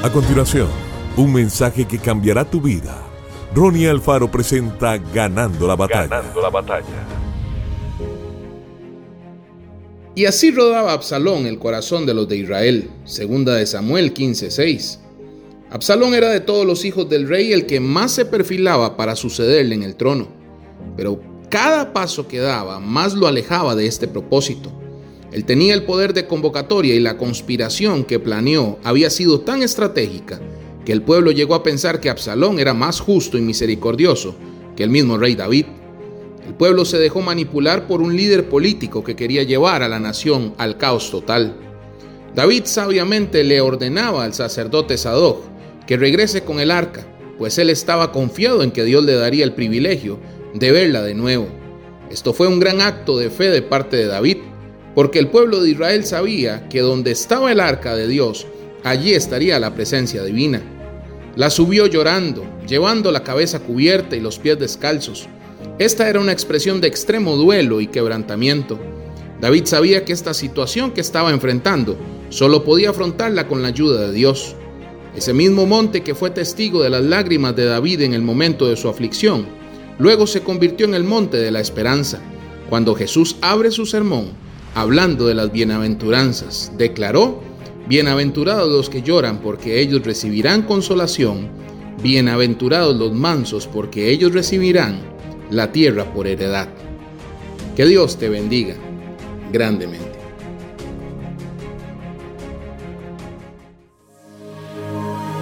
A continuación, un mensaje que cambiará tu vida. Ronnie Alfaro presenta Ganando la batalla. Ganando la batalla. Y así rodaba Absalón el corazón de los de Israel. Segunda de Samuel 15:6. Absalón era de todos los hijos del rey el que más se perfilaba para sucederle en el trono. Pero cada paso que daba más lo alejaba de este propósito. Él tenía el poder de convocatoria y la conspiración que planeó había sido tan estratégica que el pueblo llegó a pensar que Absalón era más justo y misericordioso que el mismo rey David. El pueblo se dejó manipular por un líder político que quería llevar a la nación al caos total. David sabiamente le ordenaba al sacerdote Sadoc que regrese con el arca, pues él estaba confiado en que Dios le daría el privilegio de verla de nuevo. Esto fue un gran acto de fe de parte de David, porque el pueblo de Israel sabía que donde estaba el arca de Dios, allí estaría la presencia divina. La subió llorando, llevando la cabeza cubierta y los pies descalzos. Esta era una expresión de extremo duelo y quebrantamiento. David sabía que esta situación que estaba enfrentando solo podía afrontarla con la ayuda de Dios. Ese mismo monte que fue testigo de las lágrimas de David en el momento de su aflicción, luego se convirtió en el monte de la esperanza. Cuando Jesús abre su sermón, hablando de las bienaventuranzas, declaró, Bienaventurados los que lloran porque ellos recibirán consolación, bienaventurados los mansos porque ellos recibirán la tierra por heredad. Que Dios te bendiga grandemente.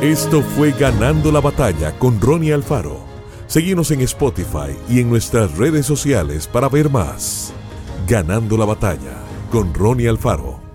Esto fue Ganando la batalla con Ronnie Alfaro. Seguimos en Spotify y en nuestras redes sociales para ver más. Ganando la batalla con Ronnie Alfaro.